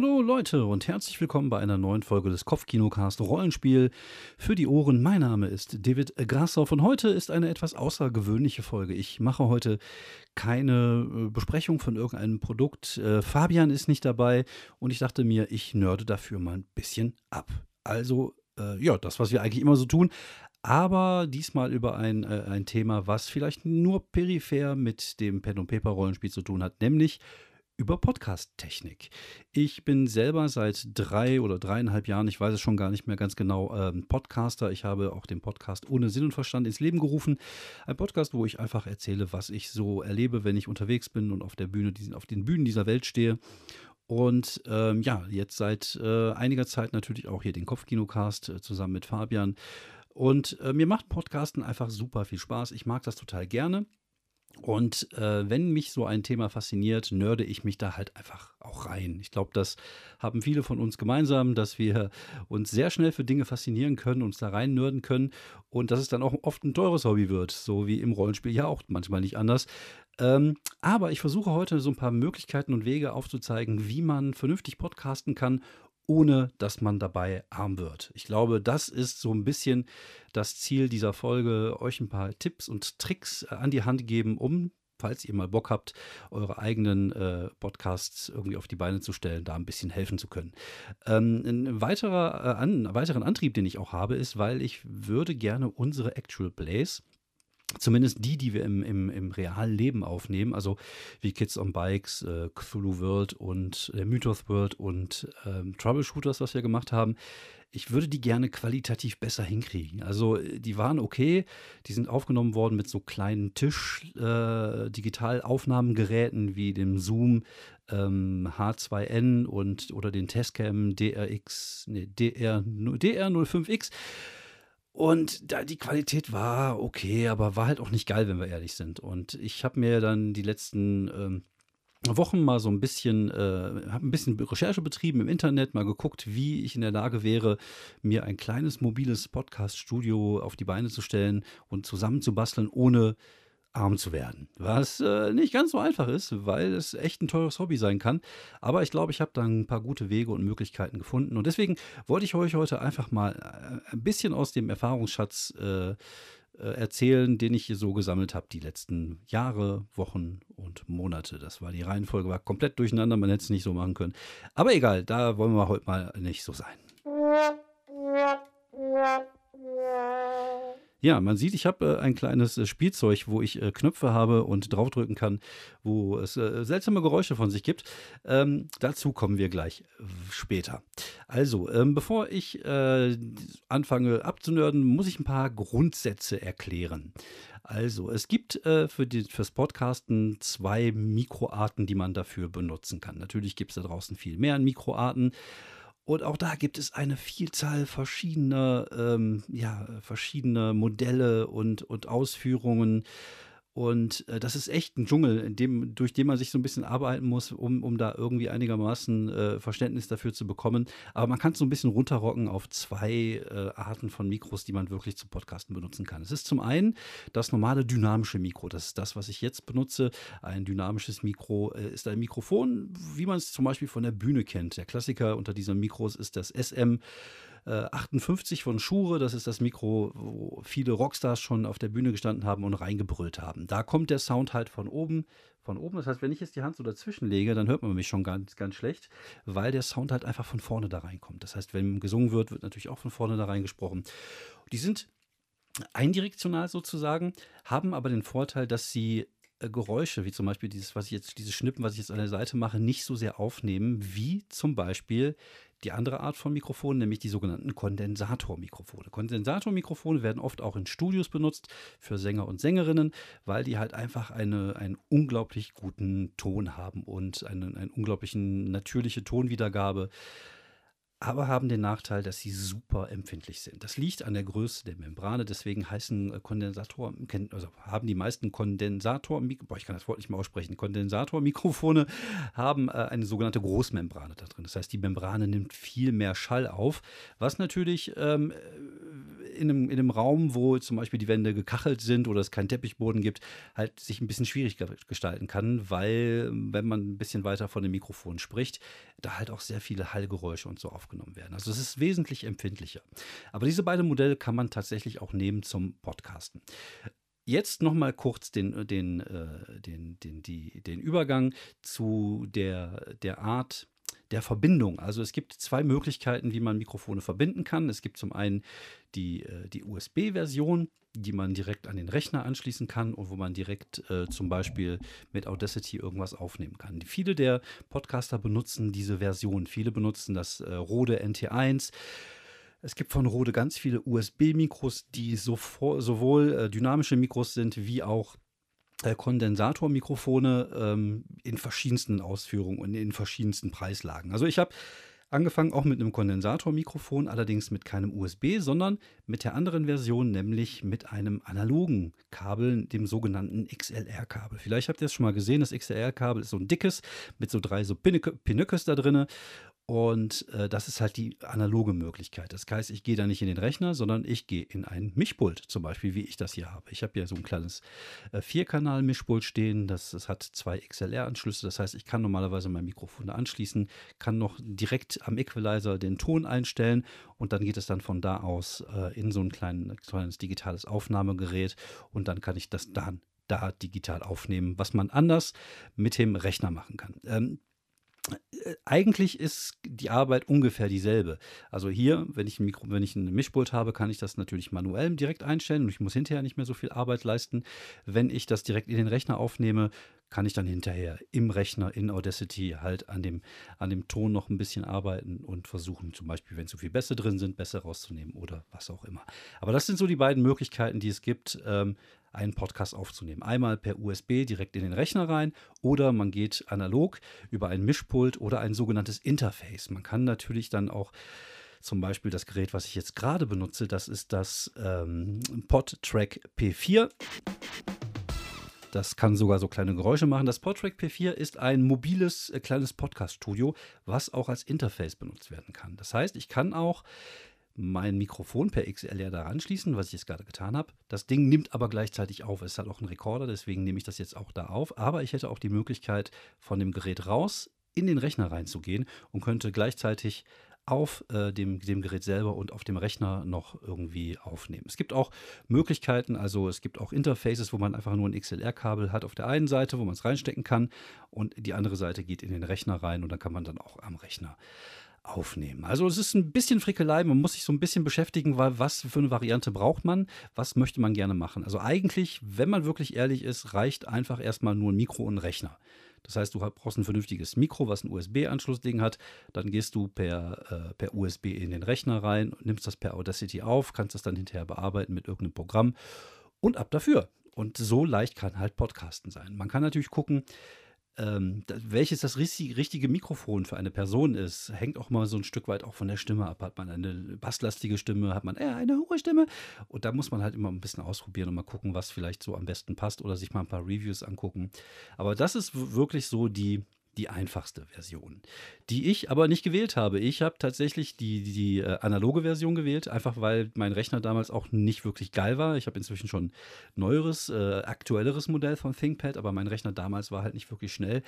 Hallo Leute und herzlich willkommen bei einer neuen Folge des Kopfkinocast Rollenspiel für die Ohren. Mein Name ist David Grassoff und heute ist eine etwas außergewöhnliche Folge. Ich mache heute keine äh, Besprechung von irgendeinem Produkt. Äh, Fabian ist nicht dabei und ich dachte mir, ich nörde dafür mal ein bisschen ab. Also, äh, ja, das, was wir eigentlich immer so tun. Aber diesmal über ein, äh, ein Thema, was vielleicht nur peripher mit dem Pen- und Paper-Rollenspiel zu tun hat, nämlich über Podcast-Technik. Ich bin selber seit drei oder dreieinhalb Jahren, ich weiß es schon gar nicht mehr ganz genau, ähm, Podcaster. Ich habe auch den Podcast ohne Sinn und Verstand ins Leben gerufen. Ein Podcast, wo ich einfach erzähle, was ich so erlebe, wenn ich unterwegs bin und auf der Bühne, auf den Bühnen dieser Welt stehe. Und ähm, ja, jetzt seit äh, einiger Zeit natürlich auch hier den Kopfkinocast äh, zusammen mit Fabian. Und äh, mir macht Podcasten einfach super viel Spaß. Ich mag das total gerne. Und äh, wenn mich so ein Thema fasziniert, nörde ich mich da halt einfach auch rein. Ich glaube, das haben viele von uns gemeinsam, dass wir uns sehr schnell für Dinge faszinieren können, uns da rein nörden können und dass es dann auch oft ein teures Hobby wird, so wie im Rollenspiel ja auch manchmal nicht anders. Ähm, aber ich versuche heute so ein paar Möglichkeiten und Wege aufzuzeigen, wie man vernünftig podcasten kann, ohne dass man dabei arm wird. Ich glaube, das ist so ein bisschen das Ziel dieser Folge, euch ein paar Tipps und Tricks äh, an die Hand geben, um falls ihr mal Bock habt, eure eigenen äh, Podcasts irgendwie auf die Beine zu stellen, da ein bisschen helfen zu können. Ähm, ein weiterer äh, an, weiteren Antrieb, den ich auch habe, ist, weil ich würde gerne unsere Actual Plays Zumindest die, die wir im, im, im realen Leben aufnehmen, also wie Kids on Bikes, äh, Cthulhu World und äh, Mythos World und ähm, Troubleshooters, was wir gemacht haben. Ich würde die gerne qualitativ besser hinkriegen. Also die waren okay, die sind aufgenommen worden mit so kleinen Tisch-Digitalaufnahmegeräten äh, wie dem Zoom ähm, H2N und oder den Testcam DRX, nee, DR, DR05X. Und da die Qualität war okay, aber war halt auch nicht geil, wenn wir ehrlich sind. Und ich habe mir dann die letzten ähm, Wochen mal so ein bisschen, äh, habe ein bisschen Recherche betrieben im Internet, mal geguckt, wie ich in der Lage wäre, mir ein kleines mobiles Podcast-Studio auf die Beine zu stellen und zusammenzubasteln, ohne arm zu werden. Was äh, nicht ganz so einfach ist, weil es echt ein teures Hobby sein kann. Aber ich glaube, ich habe da ein paar gute Wege und Möglichkeiten gefunden. Und deswegen wollte ich euch heute einfach mal äh, ein bisschen aus dem Erfahrungsschatz äh, äh, erzählen, den ich hier so gesammelt habe, die letzten Jahre, Wochen und Monate. Das war die Reihenfolge, war komplett durcheinander, man hätte es nicht so machen können. Aber egal, da wollen wir heute mal nicht so sein. Ja, man sieht, ich habe äh, ein kleines äh, Spielzeug, wo ich äh, Knöpfe habe und draufdrücken kann, wo es äh, seltsame Geräusche von sich gibt. Ähm, dazu kommen wir gleich äh, später. Also, ähm, bevor ich äh, anfange abzunörden, muss ich ein paar Grundsätze erklären. Also, es gibt für die, fürs Podcasten zwei Mikroarten, die man dafür benutzen kann. Natürlich gibt es da draußen viel mehr Mikroarten. Und auch da gibt es eine Vielzahl verschiedener, ähm, ja, verschiedener Modelle und, und Ausführungen. Und äh, das ist echt ein Dschungel, in dem, durch den man sich so ein bisschen arbeiten muss, um, um da irgendwie einigermaßen äh, Verständnis dafür zu bekommen. Aber man kann es so ein bisschen runterrocken auf zwei äh, Arten von Mikros, die man wirklich zum Podcasten benutzen kann. Es ist zum einen das normale dynamische Mikro. Das ist das, was ich jetzt benutze. Ein dynamisches Mikro äh, ist ein Mikrofon, wie man es zum Beispiel von der Bühne kennt. Der Klassiker unter diesen Mikros ist das SM 58 äh, von Schure. Das ist das Mikro, wo viele Rockstars schon auf der Bühne gestanden haben und reingebrüllt haben. Da kommt der Sound halt von oben. Von oben, das heißt, wenn ich jetzt die Hand so dazwischen lege, dann hört man mich schon ganz, ganz schlecht, weil der Sound halt einfach von vorne da reinkommt. Das heißt, wenn gesungen wird, wird natürlich auch von vorne da reingesprochen. Die sind eindirektional sozusagen, haben aber den Vorteil, dass sie äh, Geräusche, wie zum Beispiel dieses, was ich jetzt, dieses Schnippen, was ich jetzt an der Seite mache, nicht so sehr aufnehmen, wie zum Beispiel die andere Art von Mikrofonen, nämlich die sogenannten Kondensatormikrofone. Kondensatormikrofone werden oft auch in Studios benutzt für Sänger und Sängerinnen, weil die halt einfach eine, einen unglaublich guten Ton haben und eine, eine unglaublichen natürliche Tonwiedergabe aber haben den Nachteil, dass sie super empfindlich sind. Das liegt an der Größe der Membrane, deswegen heißen äh, Kondensatoren, also haben die meisten Kondensator, boah, ich kann das Wort nicht mehr aussprechen, Kondensatormikrofone haben äh, eine sogenannte Großmembrane da drin. Das heißt, die Membrane nimmt viel mehr Schall auf, was natürlich ähm, in einem, in einem Raum, wo zum Beispiel die Wände gekachelt sind oder es keinen Teppichboden gibt, halt sich ein bisschen schwierig gestalten kann, weil wenn man ein bisschen weiter von dem Mikrofon spricht, da halt auch sehr viele Hallgeräusche und so aufgenommen werden. Also es ist wesentlich empfindlicher. Aber diese beiden Modelle kann man tatsächlich auch nehmen zum Podcasten. Jetzt nochmal kurz den, den, äh, den, den, die, den Übergang zu der, der Art, der Verbindung. Also es gibt zwei Möglichkeiten, wie man Mikrofone verbinden kann. Es gibt zum einen die, äh, die USB-Version, die man direkt an den Rechner anschließen kann und wo man direkt äh, zum Beispiel mit Audacity irgendwas aufnehmen kann. Viele der Podcaster benutzen diese Version. Viele benutzen das äh, Rode NT1. Es gibt von Rode ganz viele USB-Mikros, die sowohl äh, dynamische Mikros sind wie auch Kondensatormikrofone ähm, in verschiedensten Ausführungen und in verschiedensten Preislagen. Also ich habe angefangen auch mit einem Kondensatormikrofon, allerdings mit keinem USB, sondern mit der anderen Version, nämlich mit einem analogen Kabel, dem sogenannten XLR-Kabel. Vielleicht habt ihr es schon mal gesehen, das XLR-Kabel ist so ein dickes mit so drei so Pinöckes da drin und äh, das ist halt die analoge Möglichkeit. Das heißt, ich gehe da nicht in den Rechner, sondern ich gehe in ein Mischpult, zum Beispiel, wie ich das hier habe. Ich habe hier so ein kleines äh, Vierkanal-Mischpult stehen. Das, das hat zwei XLR-Anschlüsse. Das heißt, ich kann normalerweise mein Mikrofon da anschließen, kann noch direkt am Equalizer den Ton einstellen und dann geht es dann von da aus äh, in so ein klein, kleines digitales Aufnahmegerät und dann kann ich das dann da digital aufnehmen, was man anders mit dem Rechner machen kann. Ähm, äh, eigentlich ist die Arbeit ungefähr dieselbe. Also hier, wenn ich ein Mikro, wenn ich ein Mischpult habe, kann ich das natürlich manuell direkt einstellen und ich muss hinterher nicht mehr so viel Arbeit leisten. Wenn ich das direkt in den Rechner aufnehme, kann ich dann hinterher im Rechner in Audacity halt an dem, an dem Ton noch ein bisschen arbeiten und versuchen, zum Beispiel, wenn zu viel Bässe drin sind, Bässe rauszunehmen oder was auch immer. Aber das sind so die beiden Möglichkeiten, die es gibt, ähm, einen Podcast aufzunehmen. Einmal per USB direkt in den Rechner rein oder man geht analog über ein Mischpult oder ein sogenanntes Interface. Man kann natürlich dann auch zum Beispiel das Gerät, was ich jetzt gerade benutze, das ist das ähm, PodTrack P4. Das kann sogar so kleine Geräusche machen. Das PodTrack P4 ist ein mobiles äh, kleines Podcast-Studio, was auch als Interface benutzt werden kann. Das heißt, ich kann auch mein Mikrofon per XLR da anschließen, was ich jetzt gerade getan habe. Das Ding nimmt aber gleichzeitig auf. Es hat auch einen Rekorder, deswegen nehme ich das jetzt auch da auf. Aber ich hätte auch die Möglichkeit, von dem Gerät raus in den Rechner reinzugehen und könnte gleichzeitig auf äh, dem, dem Gerät selber und auf dem Rechner noch irgendwie aufnehmen. Es gibt auch Möglichkeiten, also es gibt auch Interfaces, wo man einfach nur ein XLR-Kabel hat auf der einen Seite, wo man es reinstecken kann und die andere Seite geht in den Rechner rein und dann kann man dann auch am Rechner aufnehmen. Also es ist ein bisschen Frickelei, man muss sich so ein bisschen beschäftigen, weil was für eine Variante braucht man, was möchte man gerne machen. Also eigentlich, wenn man wirklich ehrlich ist, reicht einfach erstmal nur ein Mikro und ein Rechner. Das heißt, du brauchst ein vernünftiges Mikro, was ein USB-Anschlussding hat. Dann gehst du per, äh, per USB in den Rechner rein, nimmst das per Audacity auf, kannst das dann hinterher bearbeiten mit irgendeinem Programm und ab dafür. Und so leicht kann halt Podcasten sein. Man kann natürlich gucken, ähm, welches das richtige Mikrofon für eine Person ist, hängt auch mal so ein Stück weit auch von der Stimme ab. Hat man eine basslastige Stimme, hat man eher eine hohe Stimme. Und da muss man halt immer ein bisschen ausprobieren und mal gucken, was vielleicht so am besten passt oder sich mal ein paar Reviews angucken. Aber das ist wirklich so die, die einfachste Version, die ich aber nicht gewählt habe. Ich habe tatsächlich die, die, äh, analoge Version gewählt, einfach weil mein Rechner damals auch nicht wirklich geil war. Ich habe inzwischen schon neueres, äh, aktuelleres Modell von ThinkPad, aber mein Rechner damals war halt nicht wirklich schnell.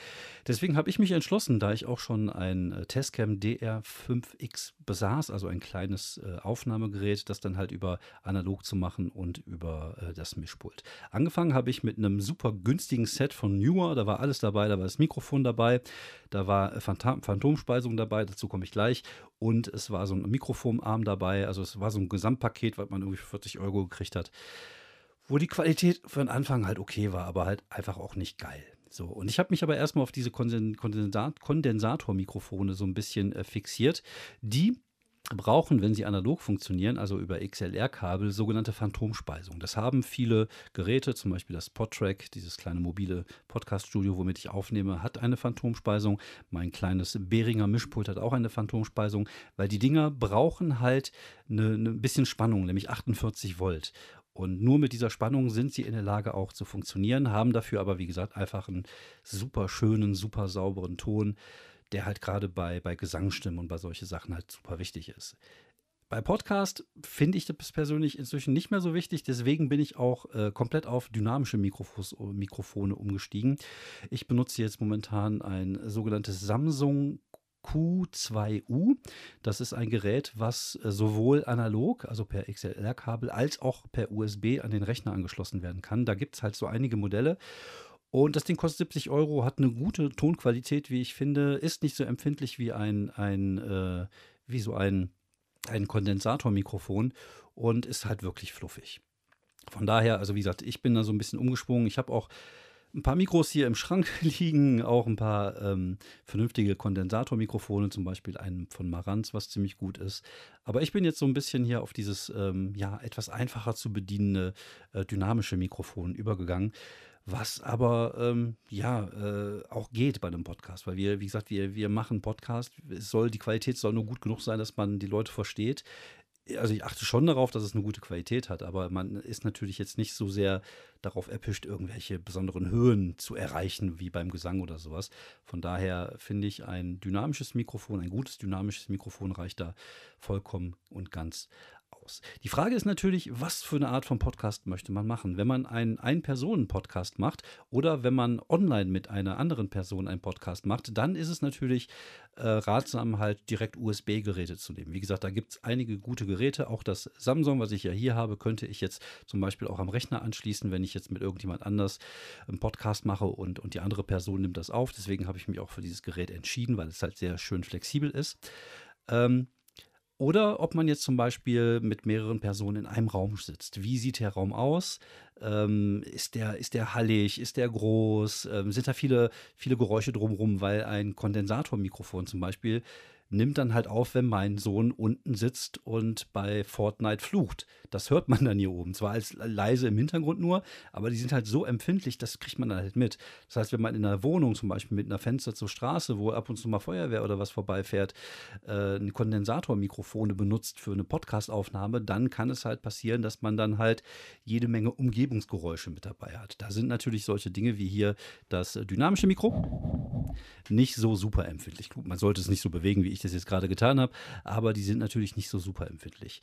Deswegen habe ich mich entschlossen, da ich auch schon ein äh, Tascam DR5X besaß, also ein kleines äh, Aufnahmegerät, das dann halt über analog zu machen und über äh, das Mischpult. Angefangen habe ich mit einem super günstigen Set von Newer, da war alles dabei, da war das Mikrofon dabei, da war Phantom Phantomspeisung dabei, dazu komme ich gleich. Und es war so ein Mikrofonarm dabei. Also es war so ein Gesamtpaket, was man irgendwie für 40 Euro gekriegt hat. Wo die Qualität für den Anfang halt okay war, aber halt einfach auch nicht geil. So, und ich habe mich aber erstmal auf diese Kondensat Kondensatormikrofone so ein bisschen äh, fixiert, die brauchen, wenn sie analog funktionieren, also über XLR-Kabel, sogenannte Phantomspeisung. Das haben viele Geräte, zum Beispiel das Podtrack, dieses kleine mobile Podcast-Studio, womit ich aufnehme, hat eine Phantomspeisung. Mein kleines Behringer Mischpult hat auch eine Phantomspeisung, weil die Dinger brauchen halt eine, eine bisschen Spannung, nämlich 48 Volt. Und nur mit dieser Spannung sind sie in der Lage auch zu funktionieren, haben dafür aber, wie gesagt, einfach einen super schönen, super sauberen Ton der halt gerade bei, bei Gesangsstimmen und bei solchen Sachen halt super wichtig ist. Bei Podcast finde ich das persönlich inzwischen nicht mehr so wichtig. Deswegen bin ich auch äh, komplett auf dynamische Mikrofos, Mikrofone umgestiegen. Ich benutze jetzt momentan ein sogenanntes Samsung Q2U. Das ist ein Gerät, was äh, sowohl analog, also per XLR-Kabel, als auch per USB an den Rechner angeschlossen werden kann. Da gibt es halt so einige Modelle. Und das Ding kostet 70 Euro, hat eine gute Tonqualität, wie ich finde, ist nicht so empfindlich wie ein, ein äh, wie so ein ein Kondensatormikrofon und ist halt wirklich fluffig. Von daher, also wie gesagt, ich bin da so ein bisschen umgesprungen. Ich habe auch ein paar Mikros hier im Schrank liegen, auch ein paar ähm, vernünftige Kondensatormikrofone, zum Beispiel einen von Marantz, was ziemlich gut ist. Aber ich bin jetzt so ein bisschen hier auf dieses ähm, ja etwas einfacher zu bedienende äh, dynamische Mikrofon übergegangen. Was aber ähm, ja äh, auch geht bei einem Podcast, weil wir, wie gesagt, wir, wir machen Podcast. Es soll, die Qualität soll nur gut genug sein, dass man die Leute versteht. Also ich achte schon darauf, dass es eine gute Qualität hat, aber man ist natürlich jetzt nicht so sehr darauf erpischt, irgendwelche besonderen Höhen zu erreichen, wie beim Gesang oder sowas. Von daher finde ich ein dynamisches Mikrofon, ein gutes dynamisches Mikrofon reicht da vollkommen und ganz aus. Die Frage ist natürlich, was für eine Art von Podcast möchte man machen? Wenn man einen Ein-Personen-Podcast macht oder wenn man online mit einer anderen Person einen Podcast macht, dann ist es natürlich äh, ratsam, halt direkt USB-Geräte zu nehmen. Wie gesagt, da gibt es einige gute Geräte. Auch das Samsung, was ich ja hier habe, könnte ich jetzt zum Beispiel auch am Rechner anschließen, wenn ich jetzt mit irgendjemand anders einen Podcast mache und, und die andere Person nimmt das auf. Deswegen habe ich mich auch für dieses Gerät entschieden, weil es halt sehr schön flexibel ist. Ähm, oder ob man jetzt zum Beispiel mit mehreren Personen in einem Raum sitzt. Wie sieht der Raum aus? Ähm, ist, der, ist der hallig? Ist der groß? Ähm, sind da viele, viele Geräusche drumherum? Weil ein Kondensatormikrofon zum Beispiel nimmt dann halt auf, wenn mein Sohn unten sitzt und bei Fortnite flucht. Das hört man dann hier oben. Zwar als leise im Hintergrund nur, aber die sind halt so empfindlich, das kriegt man dann halt mit. Das heißt, wenn man in einer Wohnung zum Beispiel mit einer Fenster zur Straße, wo ab und zu mal Feuerwehr oder was vorbeifährt, äh, ein Kondensatormikrofone benutzt für eine Podcastaufnahme, dann kann es halt passieren, dass man dann halt jede Menge Umgebungsgeräusche mit dabei hat. Da sind natürlich solche Dinge wie hier das dynamische Mikro nicht so super empfindlich. Man sollte es nicht so bewegen, wie ich ich das jetzt gerade getan habe, aber die sind natürlich nicht so super empfindlich.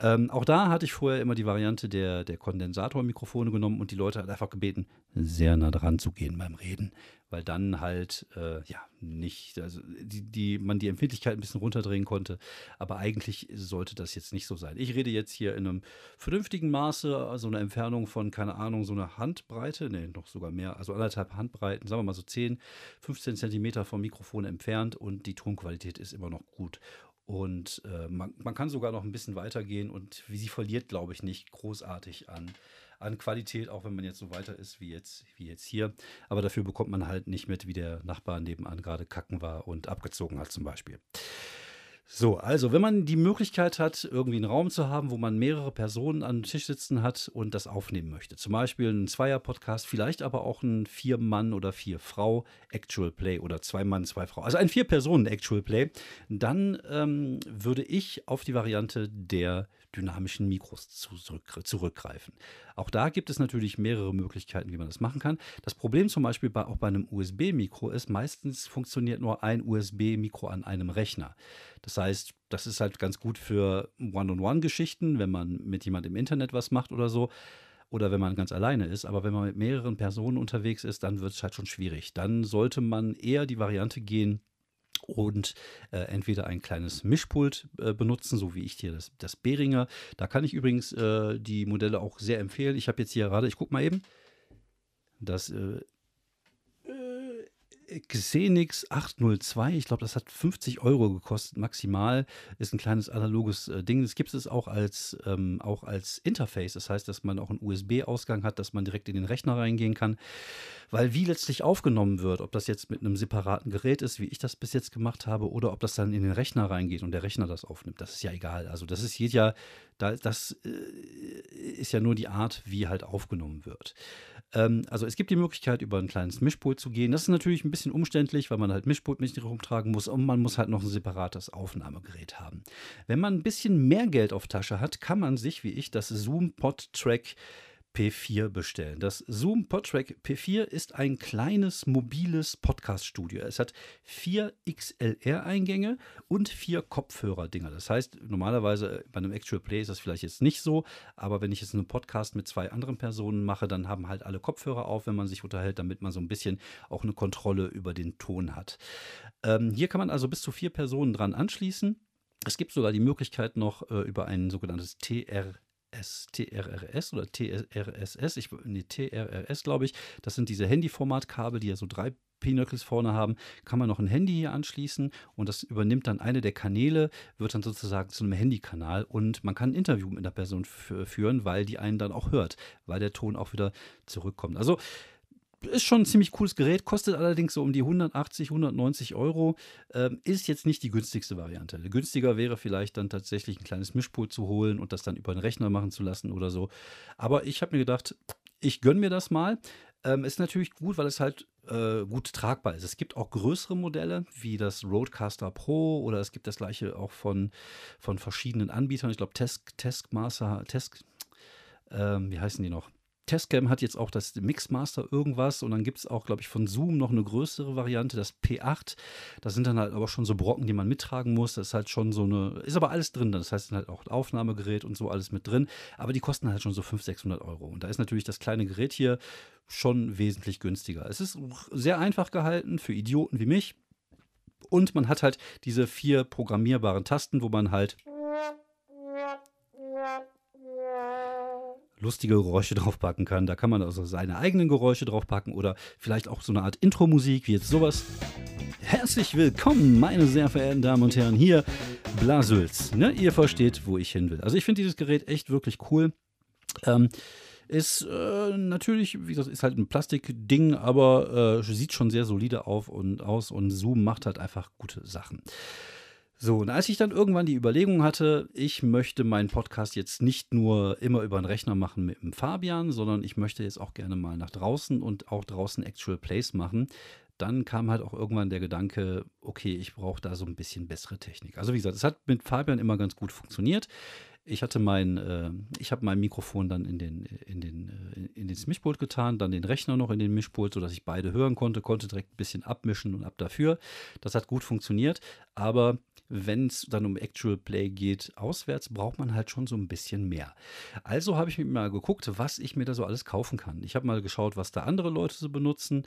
Ähm, auch da hatte ich vorher immer die Variante der, der Kondensatormikrofone genommen und die Leute hat einfach gebeten, sehr nah dran zu gehen beim Reden, weil dann halt äh, ja nicht, also die, die, man die Empfindlichkeit ein bisschen runterdrehen konnte. Aber eigentlich sollte das jetzt nicht so sein. Ich rede jetzt hier in einem vernünftigen Maße, also eine Entfernung von, keine Ahnung, so einer Handbreite, nee, noch sogar mehr, also anderthalb Handbreiten, sagen wir mal so 10, 15 Zentimeter vom Mikrofon entfernt und die Tonqualität ist immer noch gut. Und äh, man, man kann sogar noch ein bisschen weitergehen und sie verliert, glaube ich, nicht großartig an an Qualität, auch wenn man jetzt so weiter ist wie jetzt, wie jetzt hier. Aber dafür bekommt man halt nicht mit, wie der Nachbar nebenan gerade kacken war und abgezogen hat zum Beispiel. So, also wenn man die Möglichkeit hat, irgendwie einen Raum zu haben, wo man mehrere Personen an Tisch sitzen hat und das aufnehmen möchte, zum Beispiel ein Zweier-Podcast, vielleicht aber auch ein Vier-Mann- oder Vier-Frau Actual Play oder zwei Mann, zwei Frau, also ein Vier-Personen Actual Play, dann ähm, würde ich auf die Variante der dynamischen Mikros zurück, zurückgreifen. Auch da gibt es natürlich mehrere Möglichkeiten, wie man das machen kann. Das Problem zum Beispiel bei, auch bei einem USB-Mikro ist, meistens funktioniert nur ein USB-Mikro an einem Rechner. Das heißt, das ist halt ganz gut für One-on-One-Geschichten, wenn man mit jemandem im Internet was macht oder so oder wenn man ganz alleine ist. Aber wenn man mit mehreren Personen unterwegs ist, dann wird es halt schon schwierig. Dann sollte man eher die Variante gehen, und äh, entweder ein kleines Mischpult äh, benutzen, so wie ich hier das, das Behringer. Da kann ich übrigens äh, die Modelle auch sehr empfehlen. Ich habe jetzt hier gerade, ich gucke mal eben, das äh, Xenix 802, ich glaube, das hat 50 Euro gekostet, maximal. Ist ein kleines analoges äh, Ding. Das gibt es auch als, ähm, auch als Interface. Das heißt, dass man auch einen USB-Ausgang hat, dass man direkt in den Rechner reingehen kann. Weil wie letztlich aufgenommen wird, ob das jetzt mit einem separaten Gerät ist, wie ich das bis jetzt gemacht habe, oder ob das dann in den Rechner reingeht und der Rechner das aufnimmt, das ist ja egal. Also das ist ja, das äh, ist ja nur die Art, wie halt aufgenommen wird. Ähm, also es gibt die Möglichkeit, über ein kleines Mischpult zu gehen. Das ist natürlich ein bisschen umständlich, weil man halt Mischpult mit rumtragen muss und man muss halt noch ein separates Aufnahmegerät haben. Wenn man ein bisschen mehr Geld auf Tasche hat, kann man sich, wie ich, das Zoom Pod Track P4 bestellen. Das Zoom PodTrack P4 ist ein kleines mobiles Podcast-Studio. Es hat vier XLR-Eingänge und vier Kopfhörer-Dinger. Das heißt, normalerweise bei einem Actual Play ist das vielleicht jetzt nicht so, aber wenn ich jetzt einen Podcast mit zwei anderen Personen mache, dann haben halt alle Kopfhörer auf, wenn man sich unterhält, damit man so ein bisschen auch eine Kontrolle über den Ton hat. Ähm, hier kann man also bis zu vier Personen dran anschließen. Es gibt sogar die Möglichkeit noch äh, über ein sogenanntes TR TRRS oder TRSS, ich, nee, TRRS glaube ich, das sind diese Handyformatkabel, die ja so drei Pinöckels vorne haben, kann man noch ein Handy hier anschließen und das übernimmt dann eine der Kanäle, wird dann sozusagen zu einem Handykanal und man kann ein Interview mit einer Person führen, weil die einen dann auch hört, weil der Ton auch wieder zurückkommt. Also ist schon ein ziemlich cooles Gerät, kostet allerdings so um die 180, 190 Euro. Ähm, ist jetzt nicht die günstigste Variante. Günstiger wäre vielleicht dann tatsächlich ein kleines Mischpult zu holen und das dann über den Rechner machen zu lassen oder so. Aber ich habe mir gedacht, ich gönne mir das mal. Ähm, ist natürlich gut, weil es halt äh, gut tragbar ist. Es gibt auch größere Modelle, wie das Roadcaster Pro oder es gibt das gleiche auch von, von verschiedenen Anbietern. Ich glaube, Taskmaster, Task, ähm, wie heißen die noch? Testcam hat jetzt auch das Mixmaster irgendwas und dann gibt es auch, glaube ich, von Zoom noch eine größere Variante, das P8. Das sind dann halt aber schon so Brocken, die man mittragen muss. Das ist halt schon so eine, ist aber alles drin. Das heißt, halt auch Aufnahmegerät und so alles mit drin. Aber die kosten halt schon so 500, 600 Euro. Und da ist natürlich das kleine Gerät hier schon wesentlich günstiger. Es ist sehr einfach gehalten für Idioten wie mich. Und man hat halt diese vier programmierbaren Tasten, wo man halt lustige Geräusche draufpacken kann. Da kann man also seine eigenen Geräusche draufpacken oder vielleicht auch so eine Art Intro-Musik, wie jetzt sowas. Herzlich willkommen, meine sehr verehrten Damen und Herren, hier Blasülz. Ne, ihr versteht, wo ich hin will. Also ich finde dieses Gerät echt wirklich cool. Ähm, ist äh, natürlich, wie gesagt, ist halt ein Plastikding, aber äh, sieht schon sehr solide auf und aus und Zoom macht halt einfach gute Sachen. So, und als ich dann irgendwann die Überlegung hatte, ich möchte meinen Podcast jetzt nicht nur immer über den Rechner machen mit dem Fabian, sondern ich möchte jetzt auch gerne mal nach draußen und auch draußen Actual Plays machen, dann kam halt auch irgendwann der Gedanke, okay, ich brauche da so ein bisschen bessere Technik. Also wie gesagt, es hat mit Fabian immer ganz gut funktioniert. Ich hatte mein, äh, ich habe mein Mikrofon dann in den, in den, äh, in den Mischpult getan, dann den Rechner noch in den Mischpult, sodass ich beide hören konnte, konnte direkt ein bisschen abmischen und ab dafür. Das hat gut funktioniert, aber wenn es dann um Actual Play geht, auswärts, braucht man halt schon so ein bisschen mehr. Also habe ich mir mal geguckt, was ich mir da so alles kaufen kann. Ich habe mal geschaut, was da andere Leute so benutzen.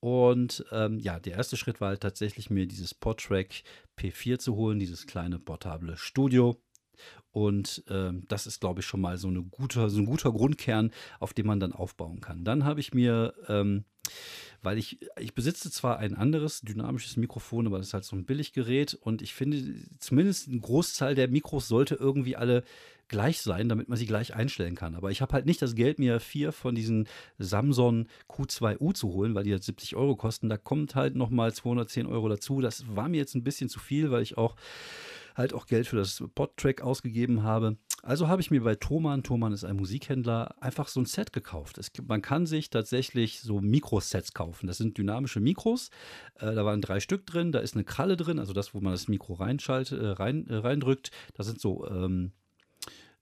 Und ähm, ja, der erste Schritt war halt tatsächlich mir dieses Podtrack P4 zu holen, dieses kleine portable Studio. Und ähm, das ist, glaube ich, schon mal so, eine gute, so ein guter Grundkern, auf dem man dann aufbauen kann. Dann habe ich mir ähm, weil ich, ich besitze zwar ein anderes dynamisches Mikrofon, aber das ist halt so ein Billiggerät und ich finde, zumindest ein Großteil der Mikros sollte irgendwie alle gleich sein, damit man sie gleich einstellen kann. Aber ich habe halt nicht das Geld, mir vier von diesen Samsung Q2U zu holen, weil die halt 70 Euro kosten. Da kommt halt nochmal 210 Euro dazu. Das war mir jetzt ein bisschen zu viel, weil ich auch halt auch Geld für das Podtrack ausgegeben habe. Also habe ich mir bei Thomann, Thomann ist ein Musikhändler, einfach so ein Set gekauft. Es, man kann sich tatsächlich so Mikrosets kaufen. Das sind dynamische Mikros. Äh, da waren drei Stück drin. Da ist eine Kralle drin, also das, wo man das Mikro reinschaltet, äh, rein, äh, reindrückt. Da sind so ähm,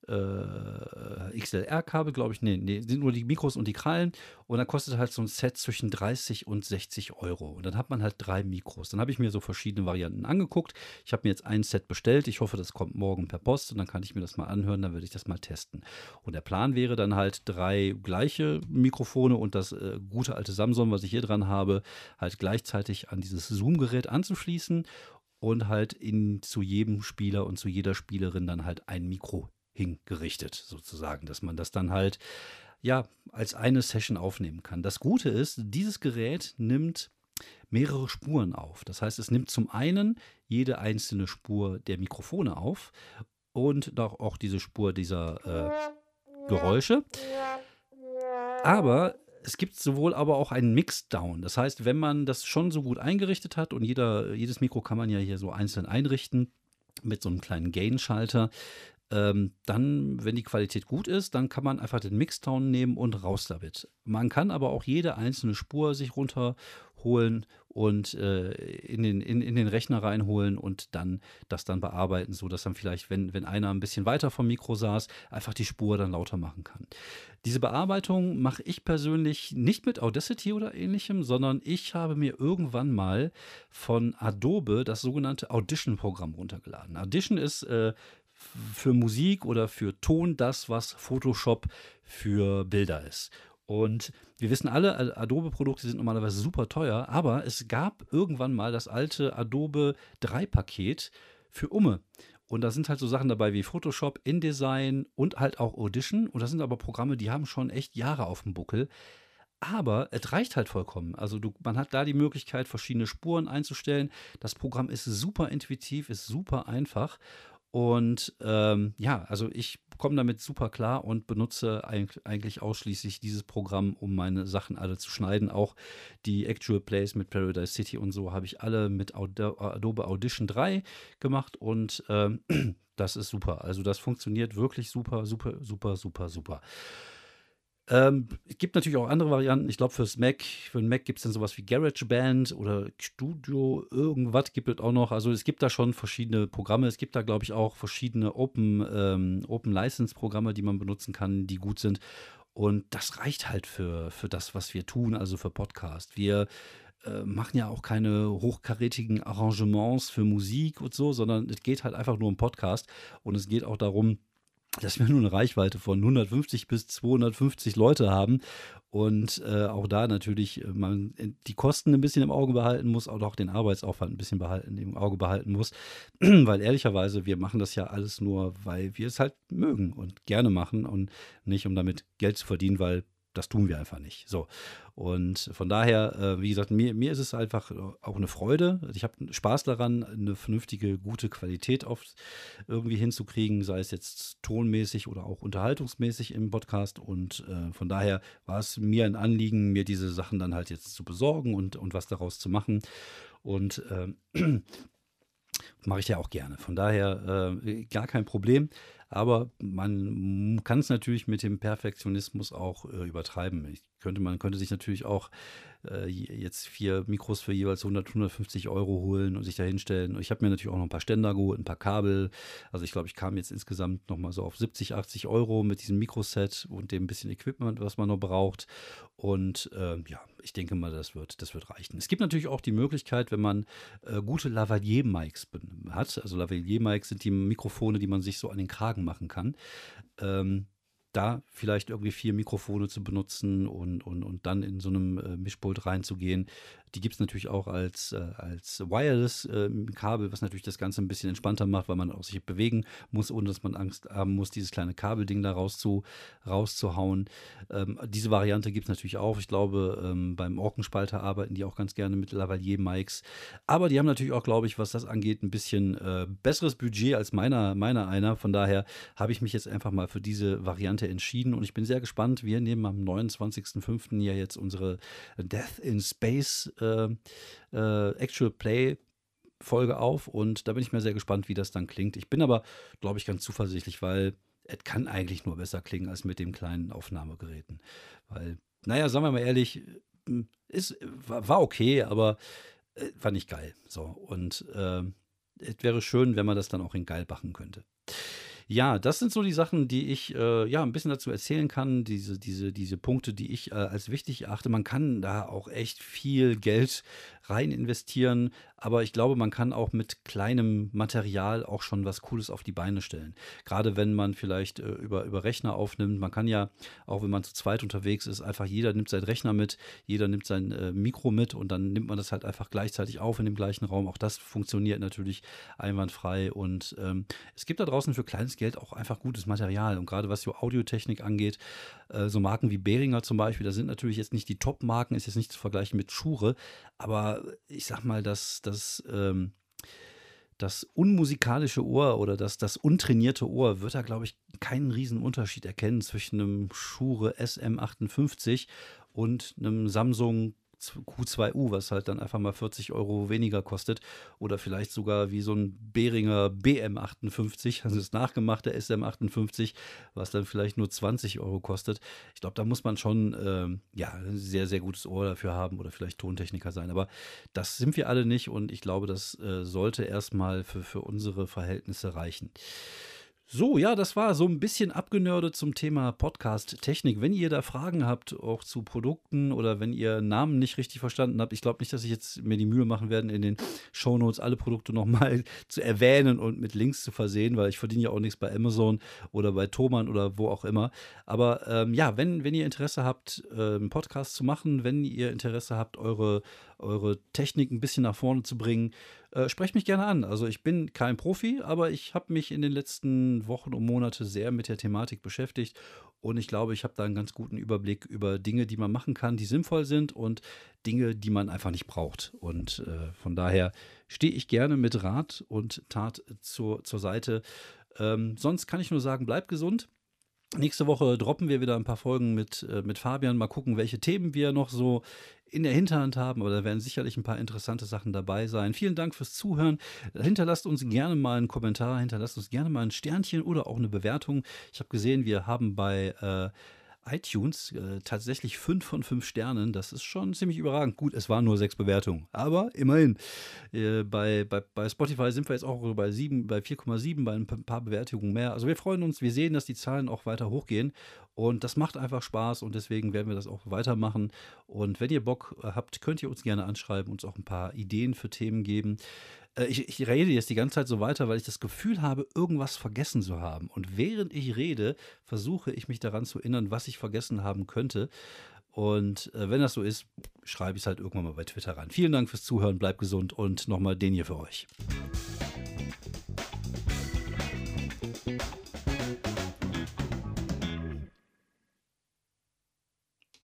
äh, XLR-Kabel, glaube ich. Nee, nee, sind nur die Mikros und die Krallen. Und dann kostet halt so ein Set zwischen 30 und 60 Euro. Und dann hat man halt drei Mikros. Dann habe ich mir so verschiedene Varianten angeguckt. Ich habe mir jetzt ein Set bestellt. Ich hoffe, das kommt morgen per Post und dann kann ich mir das mal anhören. Dann werde ich das mal testen. Und der Plan wäre dann halt drei gleiche Mikrofone und das äh, gute alte Samsung, was ich hier dran habe, halt gleichzeitig an dieses Zoom-Gerät anzuschließen und halt in, zu jedem Spieler und zu jeder Spielerin dann halt ein Mikro hingerichtet, sozusagen, dass man das dann halt ja als eine Session aufnehmen kann. Das Gute ist, dieses Gerät nimmt mehrere Spuren auf. Das heißt, es nimmt zum einen jede einzelne Spur der Mikrofone auf und auch diese Spur dieser äh, Geräusche. Aber es gibt sowohl aber auch einen Mixdown. Das heißt, wenn man das schon so gut eingerichtet hat und jeder, jedes Mikro kann man ja hier so einzeln einrichten mit so einem kleinen Gain-Schalter, ähm, dann, wenn die Qualität gut ist, dann kann man einfach den Mixdown nehmen und raus damit. Man kann aber auch jede einzelne Spur sich runterholen und äh, in, den, in, in den Rechner reinholen und dann das dann bearbeiten, sodass dann vielleicht, wenn, wenn einer ein bisschen weiter vom Mikro saß, einfach die Spur dann lauter machen kann. Diese Bearbeitung mache ich persönlich nicht mit Audacity oder ähnlichem, sondern ich habe mir irgendwann mal von Adobe das sogenannte Audition-Programm runtergeladen. Audition ist äh, für Musik oder für Ton das, was Photoshop für Bilder ist. Und wir wissen alle, Adobe-Produkte sind normalerweise super teuer, aber es gab irgendwann mal das alte Adobe 3-Paket für Umme. Und da sind halt so Sachen dabei wie Photoshop, InDesign und halt auch Audition. Und das sind aber Programme, die haben schon echt Jahre auf dem Buckel. Aber es reicht halt vollkommen. Also du, man hat da die Möglichkeit, verschiedene Spuren einzustellen. Das Programm ist super intuitiv, ist super einfach. Und ähm, ja, also ich komme damit super klar und benutze eigentlich ausschließlich dieses Programm, um meine Sachen alle zu schneiden. Auch die Actual Plays mit Paradise City und so habe ich alle mit Adobe Audition 3 gemacht und ähm, das ist super. Also das funktioniert wirklich super, super, super, super, super. Ähm, es gibt natürlich auch andere Varianten. Ich glaube, fürs Mac, für den Mac gibt es dann sowas wie GarageBand oder Studio, irgendwas gibt es auch noch. Also es gibt da schon verschiedene Programme. Es gibt da, glaube ich, auch verschiedene Open, ähm, Open License-Programme, die man benutzen kann, die gut sind. Und das reicht halt für, für das, was wir tun, also für Podcast. Wir äh, machen ja auch keine hochkarätigen Arrangements für Musik und so, sondern es geht halt einfach nur um Podcast. Und es geht auch darum, dass wir nur eine Reichweite von 150 bis 250 Leute haben und äh, auch da natürlich äh, man die Kosten ein bisschen im Auge behalten muss, und auch den Arbeitsaufwand ein bisschen behalten, im Auge behalten muss, weil ehrlicherweise wir machen das ja alles nur, weil wir es halt mögen und gerne machen und nicht um damit Geld zu verdienen, weil das tun wir einfach nicht. So. Und von daher, äh, wie gesagt, mir, mir ist es einfach auch eine Freude. Also ich habe Spaß daran, eine vernünftige, gute Qualität oft irgendwie hinzukriegen, sei es jetzt tonmäßig oder auch unterhaltungsmäßig im Podcast. Und äh, von daher war es mir ein Anliegen, mir diese Sachen dann halt jetzt zu besorgen und, und was daraus zu machen. Und äh, mache ich ja auch gerne. Von daher äh, gar kein Problem. Aber man kann es natürlich mit dem Perfektionismus auch äh, übertreiben. Ich könnte, man könnte sich natürlich auch äh, jetzt vier Mikros für jeweils 100, 150 Euro holen und sich da hinstellen. Ich habe mir natürlich auch noch ein paar Ständer geholt, ein paar Kabel. Also ich glaube, ich kam jetzt insgesamt nochmal so auf 70, 80 Euro mit diesem Mikroset und dem bisschen Equipment, was man noch braucht. Und äh, ja, ich denke mal, das wird, das wird reichen. Es gibt natürlich auch die Möglichkeit, wenn man äh, gute Lavalier-Mics hat. Also Lavalier-Mics sind die Mikrofone, die man sich so an den Kragen machen kann. Ähm, da vielleicht irgendwie vier Mikrofone zu benutzen und, und, und dann in so einem äh, Mischpult reinzugehen, die gibt es natürlich auch als, äh, als Wireless-Kabel, ähm, was natürlich das Ganze ein bisschen entspannter macht, weil man auch sich bewegen muss, ohne dass man Angst haben muss, dieses kleine Kabelding da rauszu, rauszuhauen. Ähm, diese Variante gibt es natürlich auch. Ich glaube, ähm, beim Orkenspalter arbeiten die auch ganz gerne mit Lavalier-Mics. Aber die haben natürlich auch, glaube ich, was das angeht, ein bisschen äh, besseres Budget als meiner, meiner einer. Von daher habe ich mich jetzt einfach mal für diese Variante entschieden und ich bin sehr gespannt. Wir nehmen am 29.05. ja jetzt unsere Death in Space äh, äh, Actual Play Folge auf und da bin ich mir sehr gespannt, wie das dann klingt. Ich bin aber, glaube ich, ganz zuversichtlich, weil es kann eigentlich nur besser klingen als mit den kleinen Aufnahmegeräten. Weil, naja, sagen wir mal ehrlich, ist, war, okay, aber äh, war nicht geil. So, und äh, es wäre schön, wenn man das dann auch in geil machen könnte. Ja, das sind so die Sachen, die ich äh, ja ein bisschen dazu erzählen kann. Diese, diese, diese Punkte, die ich äh, als wichtig erachte. Man kann da auch echt viel Geld rein investieren, aber ich glaube, man kann auch mit kleinem Material auch schon was Cooles auf die Beine stellen. Gerade wenn man vielleicht äh, über, über Rechner aufnimmt. Man kann ja, auch wenn man zu zweit unterwegs ist, einfach jeder nimmt seinen Rechner mit, jeder nimmt sein äh, Mikro mit und dann nimmt man das halt einfach gleichzeitig auf in dem gleichen Raum. Auch das funktioniert natürlich einwandfrei und ähm, es gibt da draußen für kleines Geld auch einfach gutes Material. Und gerade was so Audiotechnik angeht, äh, so Marken wie Behringer zum Beispiel, da sind natürlich jetzt nicht die Top-Marken, ist jetzt nicht zu vergleichen mit Schure, aber ich sag mal, dass das. Ähm, das unmusikalische Ohr oder das, das untrainierte Ohr wird da, glaube ich, keinen riesen Unterschied erkennen zwischen einem Shure SM58 und einem Samsung Q2U, was halt dann einfach mal 40 Euro weniger kostet. Oder vielleicht sogar wie so ein Behringer BM58, also das nachgemachte SM58, was dann vielleicht nur 20 Euro kostet. Ich glaube, da muss man schon ähm, ja, ein sehr, sehr gutes Ohr dafür haben oder vielleicht Tontechniker sein. Aber das sind wir alle nicht und ich glaube, das äh, sollte erstmal für, für unsere Verhältnisse reichen. So, ja, das war so ein bisschen abgenördet zum Thema Podcast-Technik. Wenn ihr da Fragen habt, auch zu Produkten oder wenn ihr Namen nicht richtig verstanden habt, ich glaube nicht, dass ich jetzt mir die Mühe machen werde, in den Shownotes alle Produkte nochmal zu erwähnen und mit Links zu versehen, weil ich verdiene ja auch nichts bei Amazon oder bei Thomann oder wo auch immer. Aber ähm, ja, wenn, wenn ihr Interesse habt, einen Podcast zu machen, wenn ihr Interesse habt, eure, eure Technik ein bisschen nach vorne zu bringen, äh, sprecht mich gerne an. Also ich bin kein Profi, aber ich habe mich in den letzten Wochen und Monate sehr mit der Thematik beschäftigt und ich glaube, ich habe da einen ganz guten Überblick über Dinge, die man machen kann, die sinnvoll sind und Dinge, die man einfach nicht braucht. Und äh, von daher stehe ich gerne mit Rat und Tat zur, zur Seite. Ähm, sonst kann ich nur sagen, bleibt gesund. Nächste Woche droppen wir wieder ein paar Folgen mit, äh, mit Fabian. Mal gucken, welche Themen wir noch so in der Hinterhand haben, aber da werden sicherlich ein paar interessante Sachen dabei sein. Vielen Dank fürs Zuhören. Hinterlasst uns gerne mal einen Kommentar, hinterlasst uns gerne mal ein Sternchen oder auch eine Bewertung. Ich habe gesehen, wir haben bei äh, iTunes äh, tatsächlich 5 von 5 Sternen. Das ist schon ziemlich überragend. Gut, es waren nur 6 Bewertungen, aber immerhin. Äh, bei, bei, bei Spotify sind wir jetzt auch bei, bei 4,7, bei ein paar Bewertungen mehr. Also wir freuen uns, wir sehen, dass die Zahlen auch weiter hochgehen und das macht einfach Spaß und deswegen werden wir das auch weitermachen. Und wenn ihr Bock habt, könnt ihr uns gerne anschreiben, uns auch ein paar Ideen für Themen geben. Äh, ich, ich, rede jetzt die ganze Zeit so weiter, weil ich das Gefühl habe, irgendwas vergessen zu haben. Und während ich rede, versuche ich mich daran zu erinnern, was ich vergessen haben könnte. Und äh, wenn das so ist, schreibe ich es halt irgendwann mal bei Twitter ran. Vielen Dank fürs Zuhören, bleibt gesund und nochmal den hier für euch.